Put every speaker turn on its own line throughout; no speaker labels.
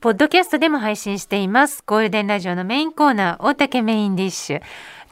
ポッドキャストでも配信しています。ゴールデンラジオのメインコーナー大竹メインディッシュ。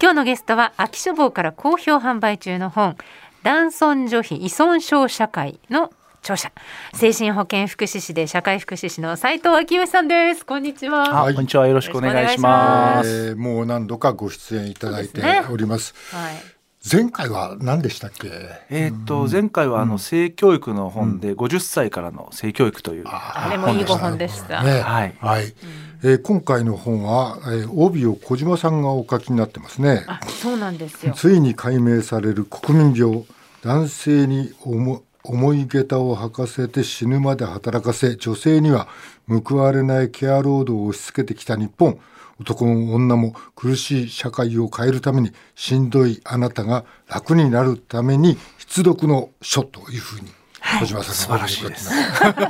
今日のゲストは秋書房から好評販売中の本男尊女卑依存症社会の著者精神保健福祉士で社会福祉士の斉藤昭義さんです。こんにちは、
はい、こんにちは。よろしくお願いします、
えー、もう何度かご出演いただいております、ね、はい前回は何でしたっけ？
えっ、と前回はあの性教育の本で50歳からの性教育という、
あれもいいご本でした。
ね、はい、はい、えー、今回の本は、えー、帯を小島さんがお書きになってますね。
あ、そうなんですよ。
ついに解明される国民病、男性に重重い下駄を履かせて死ぬまで働かせ、女性には報われないケア労働を押し付けてきた日本。男も女も苦しい社会を変えるためにしんどいあなたが楽になるために必読の書というふうに小島さん
素晴らしいです。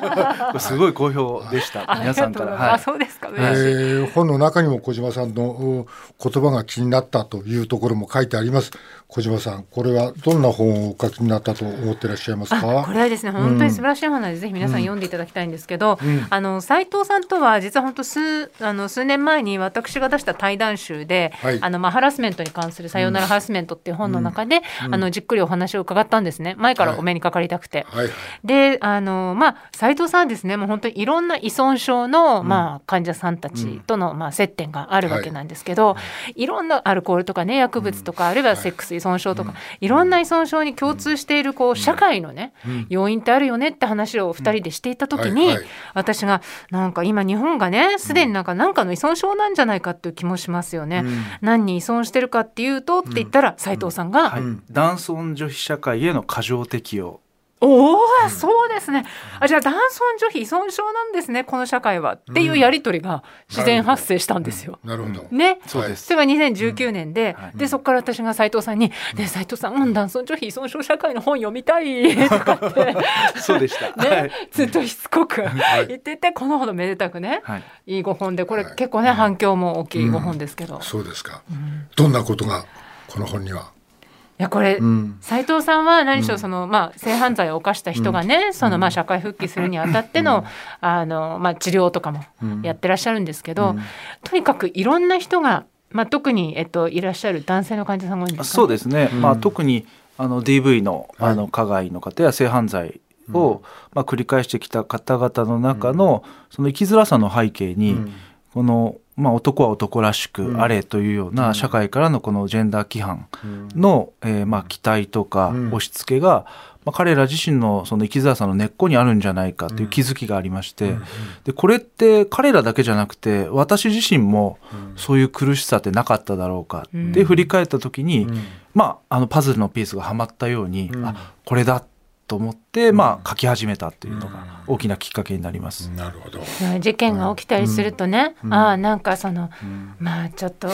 すごい好評でした。皆さんから。
はい、そうですか、
えー、本の中にも小島さんの言葉が気になったというところも書いてあります。小島さん、これはどんな本をお書きになったと思ってらっしゃいますか？
これはですね、本当に素晴らしい本なので、うん、ぜひ皆さん読んでいただきたいんですけど。うん、あの斉藤さんとは、実は本当数、あの数年前に私が出した対談集で。はい、あのまあ、ハラスメントに関するさようならハラスメントっていう本の中で、うん、あのじっくりお話を伺ったんですね。前からお目にかかりたくて。はいはい、で、あのまあ斉藤さんですね、もう本当にいろんな依存症の、まあ患者さんたちとの、まあ接点があるわけなんですけど、はい、いろんなアルコールとかね、薬物とか、あるいはセックス依存症とか。いろんな依存症に共通しているこう社会のね、要因ってあるよねって話を2人でしていた時に、私がなんか今日本がねすでになんか何かの依存症なんじゃないかっていう気もしますよね。何に依存してるかっていうとって言ったら斉藤さんが、
男尊女卑社会への過剰適用
おお、そうですね。あ、じゃあ男尊女卑依存症なんですね、この社会は。っていうやり取りが自然発生したんですよ。
なるほど。
ね、
そうです。
それが2019年で、でそこから私が斉藤さんに「ね斉藤さん、うん、男尊女卑依存症社会の本読みたい」とかって、
そうでした。
ね、ずっとしつこく言ってて、このほどめでたくね、い。いご本で、これ結構ね反響も大きいご本ですけど。
そうですか。どんなことがこの本には？
いやこれ、斉藤さんは何しろその、まあ、性犯罪を犯した人がね、そのまあ社会復帰するにあたっての,、あのまあ、治療とかもやってらっしゃるんですけど、とにかくいろんな人が、まあ、特に、えっと、いらっしゃる男性の患者さんが多いんですか、
ね、そうですね、まあ、特にあの DV のあの加害の方や性犯罪を、まあ、繰り返してきた方々の中の、その生きづらさの背景に、このまあ、男は男らしくあれというような社会からのこのジェンダー規範の、えー、まあ期待とか押し付けが、まあ、彼ら自身のその生きづらさの根っこにあるんじゃないかという気づきがありましてでこれって彼らだけじゃなくて私自身もそういう苦しさってなかっただろうかって振り返った時に、まあ、あのパズルのピースがはまったように、あこれだってと思って、まあ、書き始めたというのが大きなきっかけになります。
なるほど。
事件が起きたりするとね、うん、ああなんかその、まあちょっと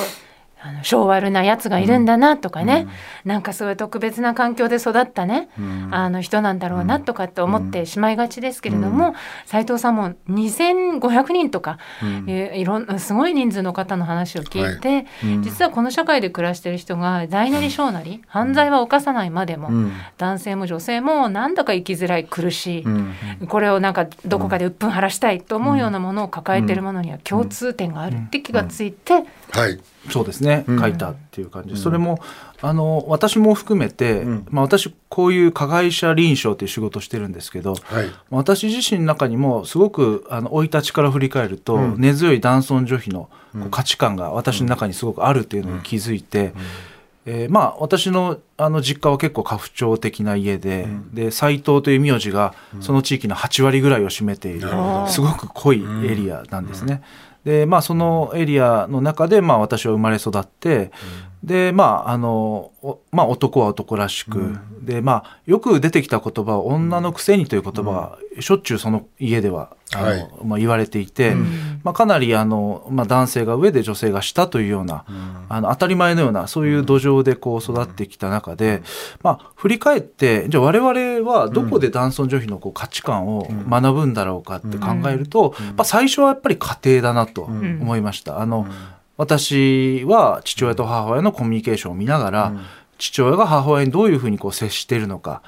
あの性悪なやつがいるんだなとかね、うん、なんかそういう特別な環境で育ったね、うん、あの人なんだろうなとかって思ってしまいがちですけれども、斎、うん、藤さんも2500人とか、うん、いろんなすごい人数の方の話を聞いて、はい、実はこの社会で暮らしてる人が大なり小なり、犯罪は犯さないまでも、男性も女性もなんだか生きづらい苦しい、これをなんかどこかで鬱憤晴らしたいと思うようなものを抱えてるものには共通点があるって気がついて、
はい。
そうですね、書いたっていう感じ、うん、それもあの私も含めて、うん、まあ、私こういう加害者臨床っていう仕事をしてるんですけど、はい、私自身の中にもすごく生い立ちから振り返ると、うん、根強い男尊女卑の価値観が私の中にすごくあるっていうのに気づいて。えー、まあ私のあの実家は結構家父長的な家で、うん、で斎藤という名字がその地域の8割ぐらいを占めている、うん、すごく濃いエリアなんですね。でまあそのエリアの中でまあ私は生まれ育って、でまああのまあ、男は男らしく、うん、でまあよく出てきた言葉は「女のくせに」という言葉がしょっちゅうその家ではあの、はい、まあ、言われていて、うん、まあ、かなりあの、まあ、男性が上で女性が下というような、うん、あの当たり前のようなそういう土壌でこう育ってきた中で、まあ、振り返ってじゃあ我々はどこで男尊女卑のこう価値観を学ぶんだろうかって考えると、まあ、最初はやっぱり家庭だなと思いました。あの私は父親と母親のコミュニケーションを見ながら、父親が母親にどういうふうにこう接しているのか、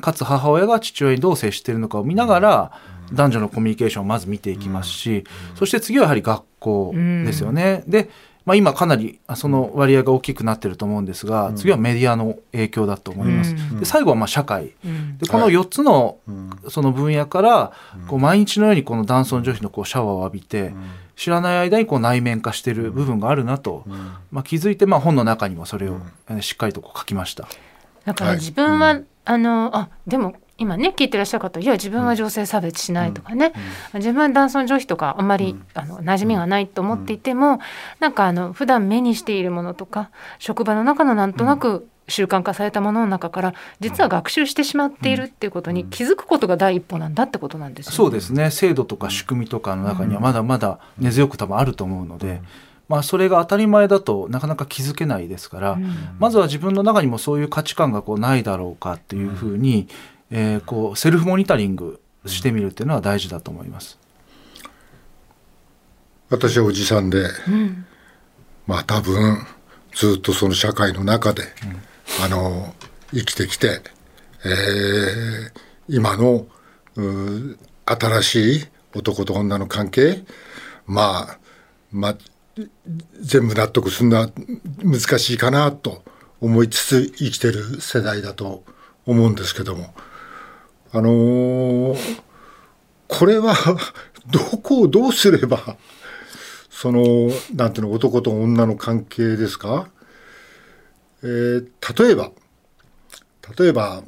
かつ母親が父親にどう接しているのかを見ながら、男女のコミュニケーションをまず見ていきますし、そして次はやはり学校ですよね。でまあ、今かなりその割合が大きくなってると思うんですが、次はメディアの影響だと思います。で最後はまあ社会、でこの4つのその分野からこう毎日のようにこの男尊女卑のこうシャワーを浴びて、知らない間にこう内面化している部分があるなと、まあ、気づいてまあ本の中にもそれをしっかりとこう書きました。
だから自分は、あのあでも今ね聞いてらっしゃる方いや自分は女性差別しないとかね、うん、自分は男尊女卑とかあんまり、うん、あの馴染みがないと思っていても、うん、なんかあの普段目にしているものとか職場の中のなんとなく習慣化されたものの中から実は学習してしまっているっていうことに気づくことが第一歩なんだってことなんですよ
ね。そうですね。制度とか仕組みとかの中にはまだまだ根強く多分あると思うので。まあ、それが当たり前だとなかなか気づけないですから、まずは自分の中にもそういう価値観がこうないだろうかっていうふうに、えー、こうセルフモニタリングしてみるっていうのは大事だと思います。
私はおじさんで、うん、まあ多分ずっとその社会の中で、うん、あの生きてきて、えー、今の新しい男と女の関係まあまあ全部納得するのは難しいかなと思いつつ生きてる世代だと思うんですけどもあのー、これは どこをどうすればそのなんていうの男と女の関係ですか、えー、例えば例えば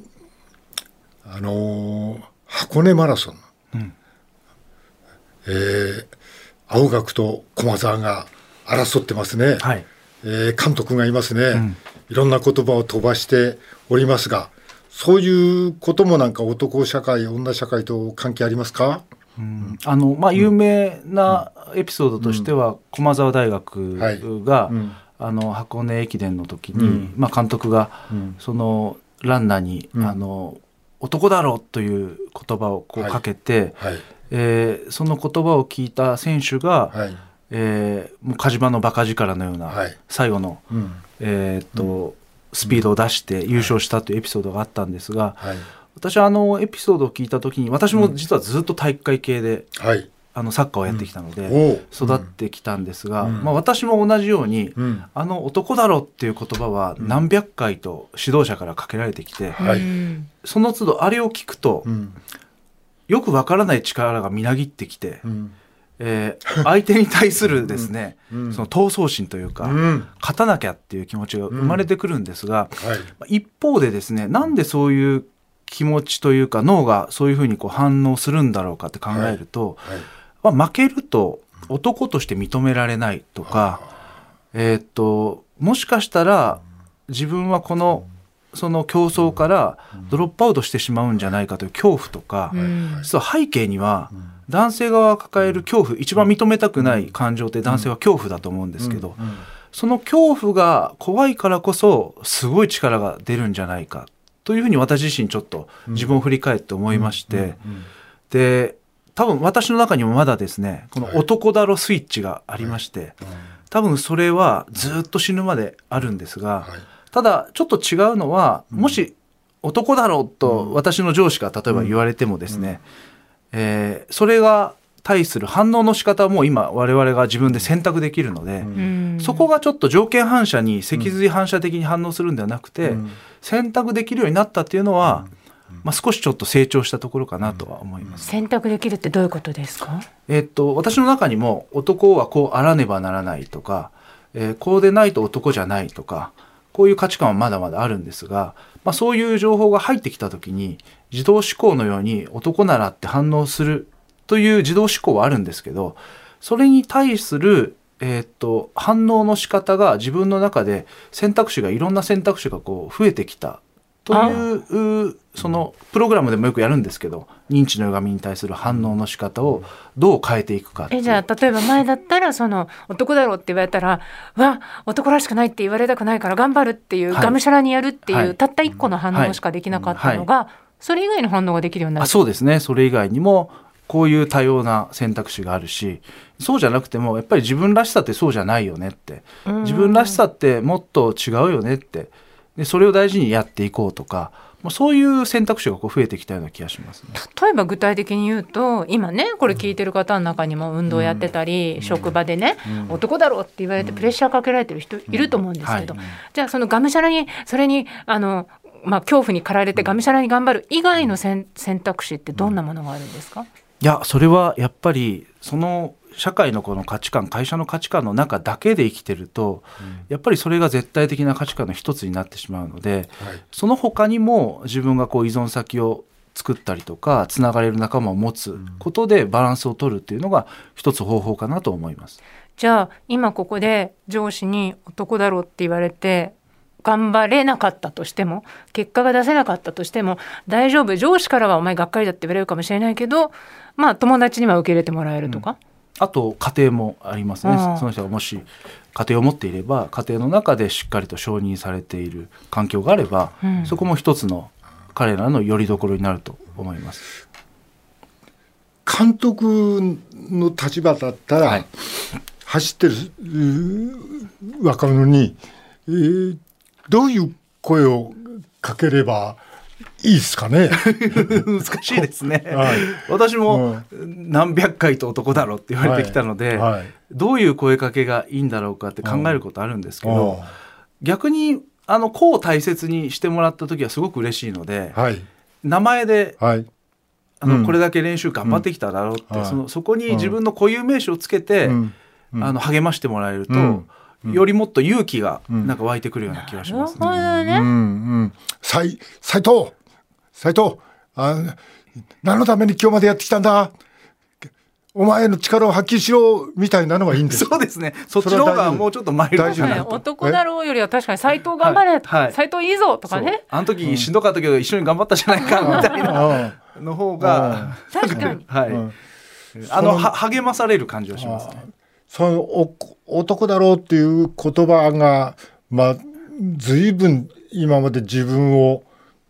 あのー、箱根マラソン、うん、えー、青学と駒澤が争ってますね、はい、えー、監督がいますね、うん、いろんな言葉を飛ばしておりますがそういうこともなんか男社会女社会と関係ありますか、
うん、あのまあ、有名なエピソードとしては、駒澤大学が、はい、あの箱根駅伝の時に、まあ、監督が、そのランナーに、あの男だろうという言葉をこうかけて、はい。はい、えー、その言葉を聞いた選手が、はい、えー、もう火事場の馬鹿力のような、最後の、うん、えー、っと、スピードを出して優勝したというエピソードがあったんですが、はい、私はあのエピソードを聞いた時に私も実はずっと体育会系で、はい、あのサッカーをやってきたので、育ってきたんですが、まあ、私も同じように、あの男だろっていう言葉は何百回と指導者からかけられてきて、その都度あれを聞くと、よくわからない力がみなぎってきて。えー、相手に対するですね、うん、その闘争心というか、うん、勝たなきゃっていう気持ちが生まれてくるんですが、うん。はい、一方でですねなんでそういう気持ちというか脳がそういうふうにこう反応するんだろうかって考えると、はい。はい、負けると男として認められないとか、えー、っともしかしたら自分はこのその競争からドロップアウトしてしまうんじゃないかという恐怖とか、実は背景には、男性側が抱える恐怖一番認めたくない感情って男性は恐怖だと思うんですけど、その恐怖が怖いからこそすごい力が出るんじゃないかというふうに私自身ちょっと自分を振り返って思いまして、で多分私の中にもまだですねこの男だろスイッチがありまして、多分それはずっと死ぬまであるんですが、ただちょっと違うのはもし男だろうと私の上司が例えば言われてもですね、えー、それが対する反応の仕方も今我々が自分で選択できるので、うん、そこがちょっと条件反射に脊髄反射的に反応するんではなくて、うん、選択できるようになったっていうのは、うん、まあ、少しちょっと成長したところかなとは思います。
選択できるってどういうことですか？
えー、っと私の中にも男はこうあらねばならないとか、えー、こうでないと男じゃないとかこういう価値観はまだまだあるんですが、まあ、そういう情報が入ってきた時に自動思考のように男ならって反応するという自動思考はあるんですけどそれに対する、えー、っと反応の仕方が自分の中で選択肢がいろんな選択肢がこう増えてきたというそのプログラムでもよくやるんですけど認知の歪みに対する反応の仕方をどう変えていくか
えじゃあ例えば前だったらその男だろうって言われたらわ男らしくないって言われたくないから頑張るっていう、はい、がむしゃらにやるっていう、はい、たった一個の反応しかできなかったのが、はい、それ以外の反応ができるようになる。
そうですね。それ以外にもこういう多様な選択肢があるしそうじゃなくてもやっぱり自分らしさってそうじゃないよねって。自分らしさってもっと違うよねって。でそれを大事にやっていこうとか、そういう選択肢がこう増えてきたような気がします、ね、
例えば具体的に言うと今ねこれ聞いてる方の中にも運動やってたり、うん、職場でね、うん、男だろうって言われてプレッシャーかけられてる人いると思うんですけど、はい、じゃあそのがむしゃらにそれにあのまあ、恐怖に駆られてがむしゃらに頑張る以外の選択肢ってどんなものがあるんですか？
いやそれはやっぱりその社会のこの価値観会社の価値観の中だけで生きてると、うん、やっぱりそれが絶対的な価値観の一つになってしまうので、はい、その他にも自分がこう依存先を作ったりとかつながれる仲間を持つことでバランスを取るっていうのが一つ方法かなと思います。
じゃあ今ここで上司に男だろうって言われて頑張れなかったとしても結果が出せなかったとしても大丈夫上司からはお前がっかりだって言われるかもしれないけどまあ友達には受け入れてもらえるとか、うん。
あと家庭もありますね、その人がもし家庭を持っていれば家庭の中でしっかりと承認されている環境があれば、うん、そこも一つの彼らの拠り所になると思います。
監督の立場だったら、はい、走ってる若者に、えー、どういう声をかければいいですかね？
難しいですね、はい、私も何百回と男だろうって言われてきたので、はい。はい、どういう声かけがいいんだろうかって考えることあるんですけど、逆にあの子を大切にしてもらった時はすごく嬉しいので、名前で、あの、うん、これだけ練習頑張ってきただろうって、そのそこに自分の固有名詞をつけて、あの励ましてもらえると、よりもっと勇気がなんか湧いてくるような気がしますね。ね。うん
うん、斉藤斉藤あ何のために今日までやってきたんだ？お前の力を発揮しろみたいなのはいいんです。
そうですね。そっちの方がもうちょっと前大
丈夫、男だろうよりは確かに斎藤頑張れ、はい、斎藤いいぞとかね。
あの時しんどかったけど一緒に頑張ったじゃないかみたいなの方が
確かに。
はい。あのは励まされる感じはしますね。
そのお男だろうっていう言葉がまあ随分今まで自分を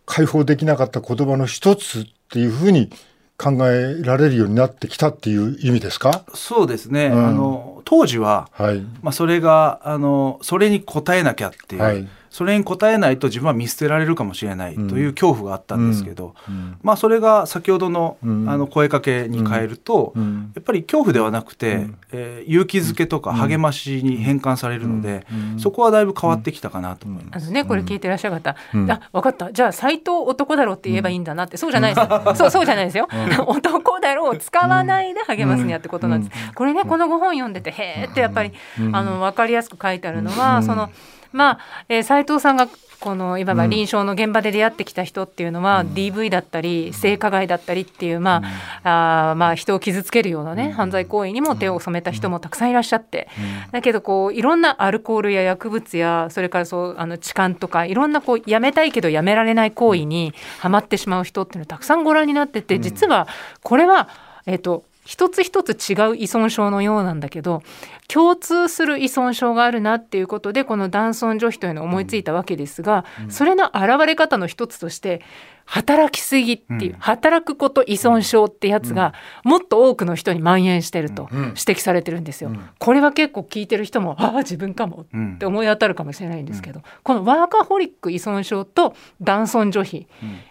解放できなかった言葉の一つっていうふうに考えられるようになってきたっていう意味ですか？
そうですね、うん、あの当時は、はい、まあ、それがあのそれに応えなきゃっていう、はいそれに応えないと自分は見捨てられるかもしれないという恐怖があったんですけど、まあ、それが先ほどの,、あの声かけに変えると、やっぱり恐怖ではなくて、えー、勇気づけとか励ましに変換されるので、そこはだいぶ変わってきたかなと思います。
あのね、これ聞いてらっしゃる方、あ分かった。じゃあ斎藤男だろうって言えばいいんだなって。そうじゃないですよ。そうそうじゃないですよ、男だろうを使わないで励ますにやってことなんです。これねこの5本読んでてへーってやっぱり、あの分かりやすく書いてあるのは、そのまあ、えー、斉藤さんがこのいわば臨床の現場で出会ってきた人っていうのは、うん、DV だったり性加害だったりっていう、まあ、うん、あまあ人を傷つけるようなね、犯罪行為にも手を染めた人もたくさんいらっしゃって、だけどこういろんなアルコールや薬物やそれからそうあの痴漢とかいろんなこうやめたいけどやめられない行為にはまってしまう人っていうのたくさんご覧になってて実はこれは、えっ、ー、と一つ一つ違う依存症のようなんだけど共通する依存症があるなっていうことでこの男尊女卑というのを思いついたわけですが、それの現れ方の一つとして働きすぎっていう、うん、働くこと依存症ってやつがもっと多くの人に蔓延してると指摘されてるんですよ。うん、これは結構聞いてる人もああ自分かもって思い当たるかもしれないんですけど、うん、このワーカホリック依存症と男尊女卑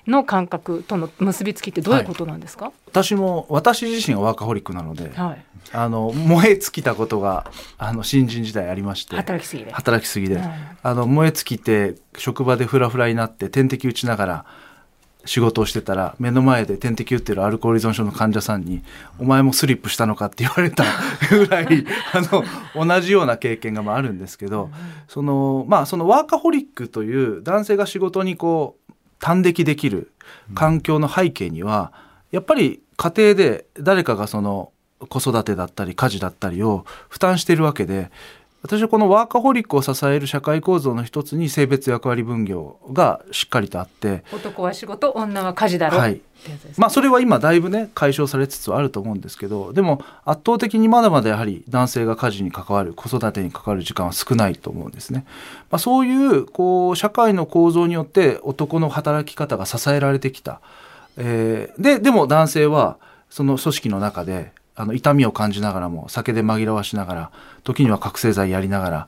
の感覚との結びつきってどういうことなんですか、はい、
私も私自身がワーカホリックなので、はい、あの燃え尽きたことがあの新人時代ありまして
働きすぎで。
働きすぎで、あの燃え尽きて職場でフラフラになって点滴打ちながら仕事をしてたら目の前で点滴打ってるアルコール依存症の患者さんに「お前もスリップしたのか?」って言われた ぐらいあの同じような経験があるんですけどそのまあそのワーカホリックという男性が仕事にこう端的できる環境の背景にはやっぱり家庭で誰かがその子育てだったり家事だったりを負担しているわけで私はこのワーカホリックを支える社会構造の一つに性別役割分業がしっかりとあって
男は仕事女は家事だろ、はい、
まあそれは今だいぶね解消されつつあると思うんですけどでも圧倒的にまだまだやはり男性が家事に関わる子育てに関わる時間は少ないと思うんですね。まあ、そういうこう社会の構造によって男の働き方が支えられてきた。えー、ででも男性はその組織の中であの痛みを感じながらも酒で紛らわしながら時には覚醒剤やりながら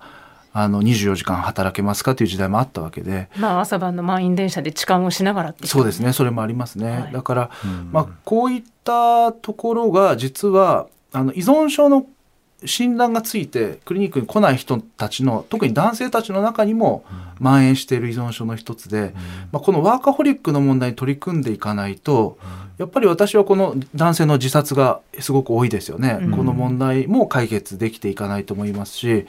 あの24時間働けますかという時代もあったわけで、
まあ、朝晩の満員電車で痴漢をしながら
そうですね。それもありますね、はい、だから、まあ、こういったところが実はあの依存症の診断がついてクリニックに来ない人たちの特に男性たちの中にも蔓延している依存症の一つで、まあ、このワーカホリックの問題に取り組んでいかないとやっぱり私はこの男性の自殺がすごく多いですよね、この問題も解決できていかないと思いますし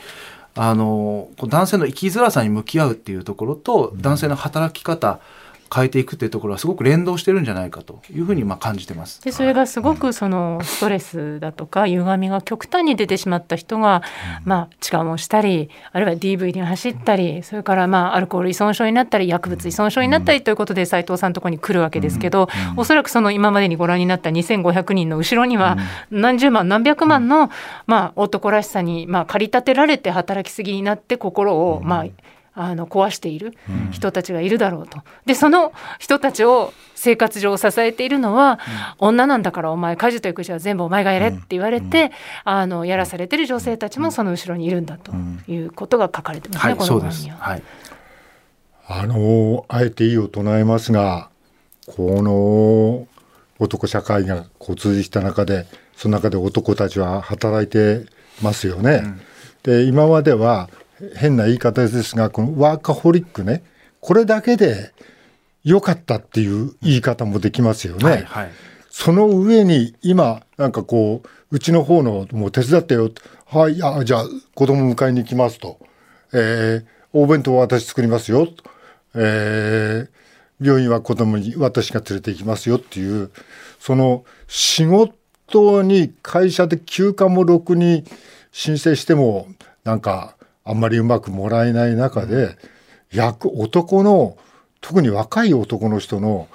あの男性の生きづらさに向き合うっていうところと男性の働き方、うん変えていくっていうところはすごく連動してるんじゃないかというふうにまあ感じてます。
でそれがすごくそのストレスだとか歪みが極端に出てしまった人が、まあ痴漢をしたりあるいは DV に走ったりそれからまあアルコール依存症になったり薬物依存症になったりということで斉藤さんのところに来るわけですけど、おそらくその今までにご覧になった2500人の後ろには何十万何百万のまあ男らしさにまあ駆り立てられて働きすぎになって心をまああの壊している人たちがいるだろうと。でその人たちを生活上支えているのは、うん、女なんだからお前家事と育児は全部お前がやれって言われて、うん、あのやらされてる女性たちもその後ろにいるんだということが書かれてますね、この本には。はい、
あのあえて意を唱えますがこの男社会が交通した中でその中で男たちは働いてますよね。で今までは変な言い方ですがこのワーカホリックね。これだけで良かったっていう言い方もできますよね。はいはい、その上に今なんかこううちの方のもう手伝ってよ。はいあじゃあ子供迎えに行きますと、えー、お弁当は私作りますよ。と、えー、病院は子供に私が連れて行きますよっていうその仕事に会社で休暇もろくに申請してもなんかあんまりうまくもらえない中で、役、男の、特に若い男の人の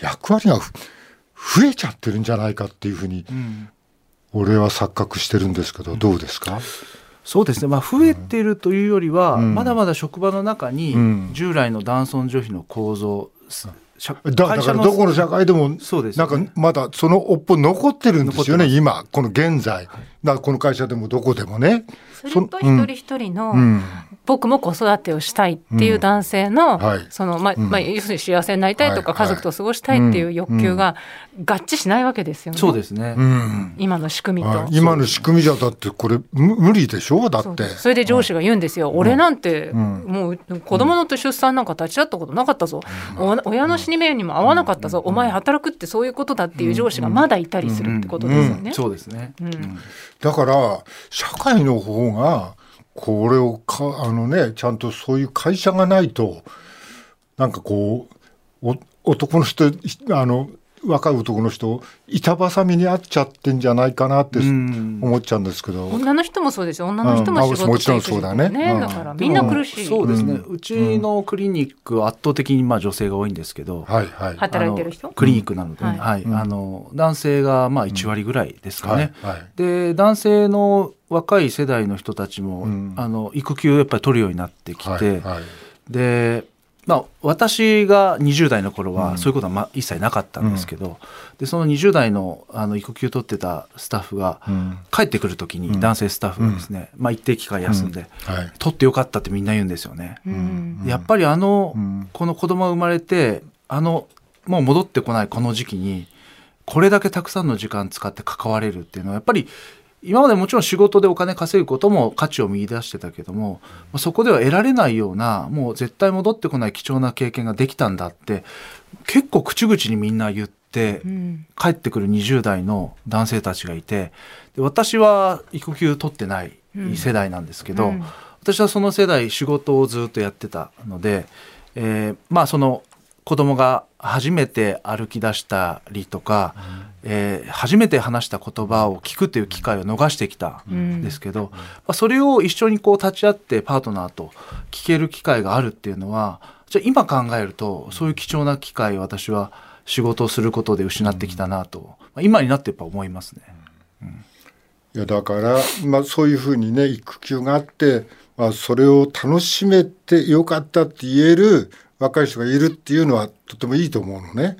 役割が増えちゃってるんじゃないかっていうふうに、俺は錯覚してるんですけど、どうですか、
そうですね、まあ、増えているというよりは、うん、まだまだ職場の中に従来の男尊女卑の構造、
だだからどこの社会でも、そうです、ね、なんかまだその尾っぽ残ってるんですよね、今、この現在、だからこの会社でもどこでもね。
それと一人一人の、僕も子育てをしたいっていう男性の、そのまあまあ、要するに幸せになりたいとか、家族と過ごしたいっていう欲求が合致しないわけですよね。
そうですね、
今の仕組みと。
今の仕組みじゃだってこれ無理でしょ？だって。
それで上司が言うんですよ、俺なんて、もう子供の出産なんか立ち会ったことなかったぞ、親の死に目にも合わなかったぞ、お前働くってそういうことだっていう上司がまだいたりするってことですよね。
そうですね、
だから社会の方がこれをかあのねちゃんとそういう会社がないとなんかこう男の人あの若い男の人板挟みにあっちゃってんじゃないかなって思っちゃうんですけど、
女の人もそうですよ女の人も仕事もちろんそうだね、ね、だからみんな苦しい、
そうですね、うちのクリニック圧倒的にまあ女性が多いんですけど、
はいはい、働いてる人？
クリニックなので、はい、あの男性がまあ1割ぐらいですかね、で男性の若い世代の人たちも、あの育休やっぱり取るようになってきて、でまあ、私が20代の頃はそういうことはま一切なかったんですけど、うん、でその20代のあの育休取ってたスタッフが帰ってくる時に男性スタッフがですね、まあ、一定期間休んで、はい、取ってよかったってみんな言うんですよね。やっぱりあの、この子供が生まれてあのもう戻ってこないこの時期にこれだけたくさんの時間使って関われるっていうのはやっぱり今までもちろん仕事でお金稼ぐことも価値を見出してたけどもそこでは得られないようなもう絶対戻ってこない貴重な経験ができたんだって結構口々にみんな言って、帰ってくる20代の男性たちがいてで私は育休取ってない世代なんですけど、私はその世代仕事をずっとやってたので、えー、まあその子供が初めて歩き出したりとか、うん、えー、初めて話した言葉を聞くという機会を逃してきたんですけど、うん、まあ、それを一緒にこう立ち会ってパートナーと聞ける機会があるっていうのはじゃ今考えるとそういう貴重な機会を私は仕事をすることで失ってきたなと、まあ、今になってやっぱ思いますね。
うん、いやだから、まあ、そういうふうにね育休があって、まあ、それを楽しめてよかったって言える若い人がいるっていうのはとてもいいと思うのね。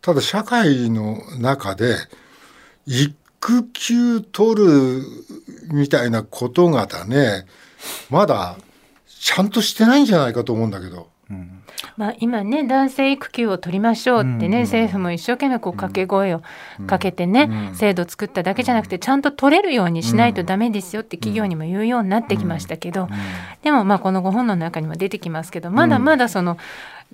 ただ社会の中で育休取るみたいなことがだねまだちゃんとしてないんじゃないかと思うんだけど。
うん。まあ、今ね男性育休を取りましょうってね、政府も一生懸命こう掛け声をかけてね、制度作っただけじゃなくてちゃんと取れるようにしないとダメですよって企業にも言うようになってきましたけど、でもまあこのご本の中にも出てきますけどまだまだその、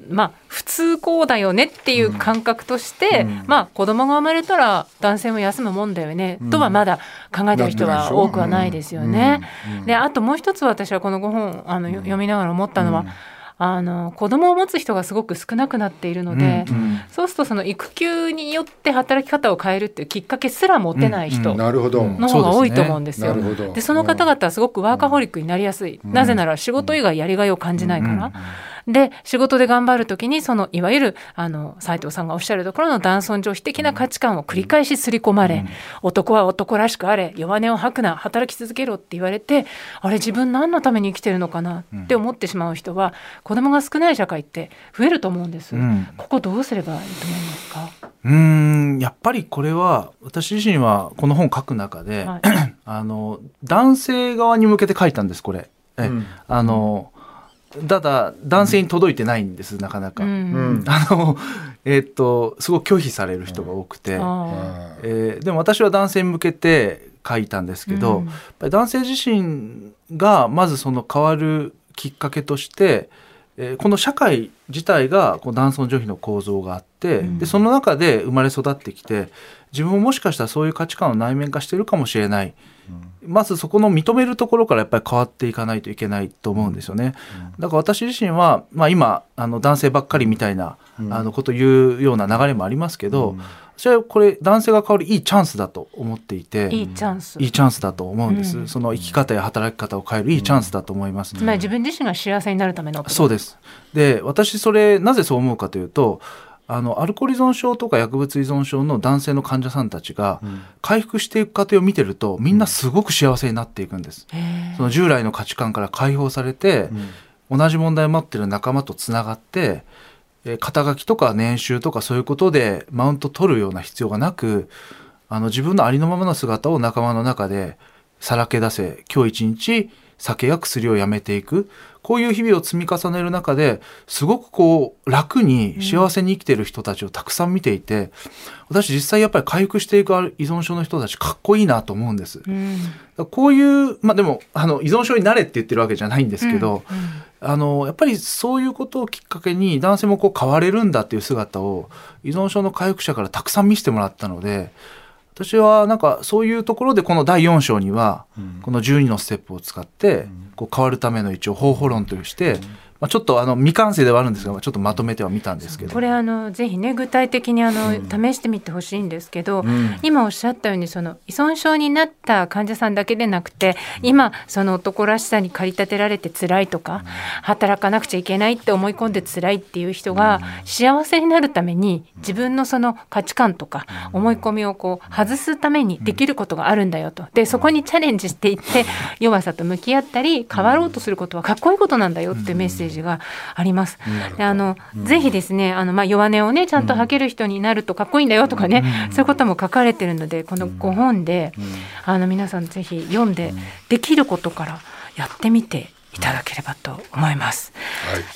まあ、普通こうだよねっていう感覚として、うん、まあ、子供が生まれたら男性も休むもんだよね、うん、とはまだ考えてる人は多くはないですよね。であともう一つ私はこのご本あの読みながら思ったのは、あの子供を持つ人がすごく少なくなっているので、うんうん、そうするとその育休によって働き方を変えるっていうきっかけすら持てない人の方が多いと思うんですよ。でその方々はすごくワーカホリックになりやすい、なぜなら仕事以外やりがいを感じないから。で仕事で頑張る時にそのいわゆるあの斉藤さんがおっしゃるところの男尊女卑的な価値観を繰り返し刷り込まれ、うん、男は男らしくあれ弱音を吐くな働き続けろって言われてあれ自分何のために生きてるのかなって思ってしまう人は、子供が少ない社会って増えると思うんです、うん、ここどうすればいいと思いますか？
うんやっぱりこれは私自身はこの本書く中で、はい、あの男性側に向けて書いたんですこれ。え、うん、あの、ただ男性に届いてないんです、なかなか。うん、あのえー、っとすごく拒否される人が多くて、うん、えー、でも私は男性に向けて書いたんですけど、うん、やっぱり男性自身がまずその変わるきっかけとして、えー、この社会自体がこう男尊女卑の構造があって、うん、でその中で生まれ育ってきて自分ももしかしたらそういう価値観を内面化してるかもしれない。まずそこの認めるところからやっぱり変わっていかないといけないと思うんですよね。だから私自身は、まあ、今あの男性ばっかりみたいな、あのことを言うような流れもありますけど、私はこれ男性が変わるいいチャンスだと思っていて
いいチャンス。
いいチャンスだと思うんです、うん、その生き方や働き方を変えるいいチャンスだと思います、
つまり自分自身が幸せになるための。
そうです。で私それなぜそう思うかというとあのアルコール依存症とか薬物依存症の男性の患者さんたちが回復していく過程を見てるとみんなすごく幸せになっていくんです。その従来の価値観から解放されて、同じ問題を持ってる仲間とつながって肩書きとか年収とかそういうことでマウント取るような必要がなくあの自分のありのままの姿を仲間の中でさらけ出せ今日一日酒や薬をやめていくこういう日々を積み重ねる中ですごくこう楽に幸せに生きてる人たちをたくさん見ていて、うん、私実際やっぱり回復していく依存症の人たちかっこいいなと思うんです。うん、こういうまあでもあの依存症になれって言ってるわけじゃないんですけど、うん、あのやっぱりそういうことをきっかけに男性もこう変われるんだっていう姿を依存症の回復者からたくさん見せてもらったので。私はなんかそういうところでこの第4章にはこの12のステップを使ってこう変わるための一応方法論としてまあ、ちょっとあの未完成ではあるんですがちょっとまとめてはみたんですけど。
これあのぜひね具体的にあの、うん、試してみてほしいんですけど、うん、今おっしゃったようにその依存症になった患者さんだけでなくて今その男らしさに駆り立てられて辛いとか、働かなくちゃいけないって思い込んで辛いっていう人が幸せになるために自分のその価値観とか思い込みをこう外すためにできることがあるんだよと。でそこにチャレンジしていって弱さと向き合ったり変わろうとすることはかっこいいことなんだよってメッセージジがあります。であの、うん、ぜひですねあの、まあ、弱音をねちゃんと吐ける人になるとかっこいいんだよとかね、うん、そういうことも書かれてるのでこの5本で、あの皆さんぜひ読んで、できることからやってみていただければと思います。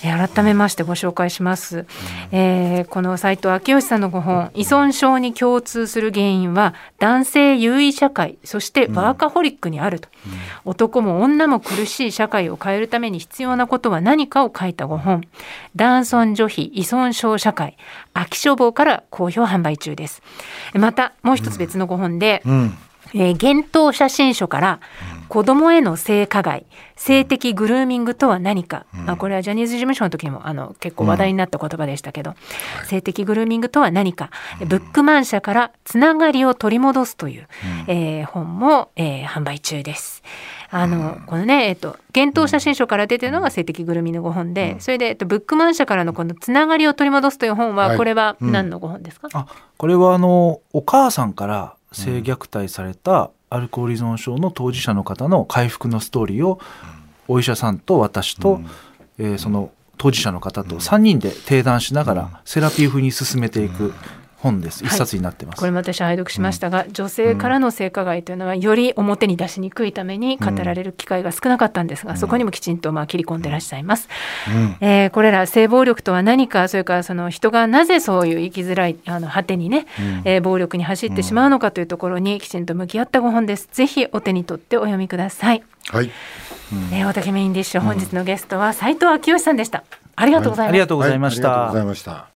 はい、改めましてご紹介します。うん、えー、この斉藤昭義さんのご本、依存症に共通する原因は男性優位社会、そしてワーカホリックにあると、うん、男も女も苦しい社会を変えるために必要なことは何かを書いたご本、男尊女卑依存症社会、秋書房から好評販売中です。またもう一つ別のご本で、うん。えー、幻冬写真書から子供への性加害性的グルーミングとは何か、うん、まあ、これはジャニーズ事務所の時にもあの結構話題になった言葉でしたけど、うん、性的グルーミングとは何か、うん、ブックマン社からつながりを取り戻すという、うん、えー、本も、えー、販売中です。あのこのね、えっと、幻冬写真書から出てるのが性的ぐるみの5本で、それで、えっと、ブックマン社からのこのつながりを取り戻すという本は、これは何の5本ですか、
あこれはあのお母さんから性虐待されたアルコール依存症の当事者の方の回復のストーリーをお医者さんと私と、えー、その当事者の方と3人で提談しながらセラピー風に進めていく本です。一冊になってます、
はい、これも私拝読しましたが、うん、女性からの性加害というのはより表に出しにくいために語られる機会が少なかったんですが、うん、そこにもきちんとまあ切り込んでいらっしゃいます、うん、えー、これら性暴力とは何かそれからその人がなぜそういう生きづらいあの果てにね、うん、えー、暴力に走ってしまうのかというところにきちんと向き合ったご本です。ぜひお手に取ってお読みください。
はい、
うん、えー、大竹メインディッシュ本日のゲストは斉藤昭義さんでした。ありがとうございました、はい、
ありがとうございました、
はい、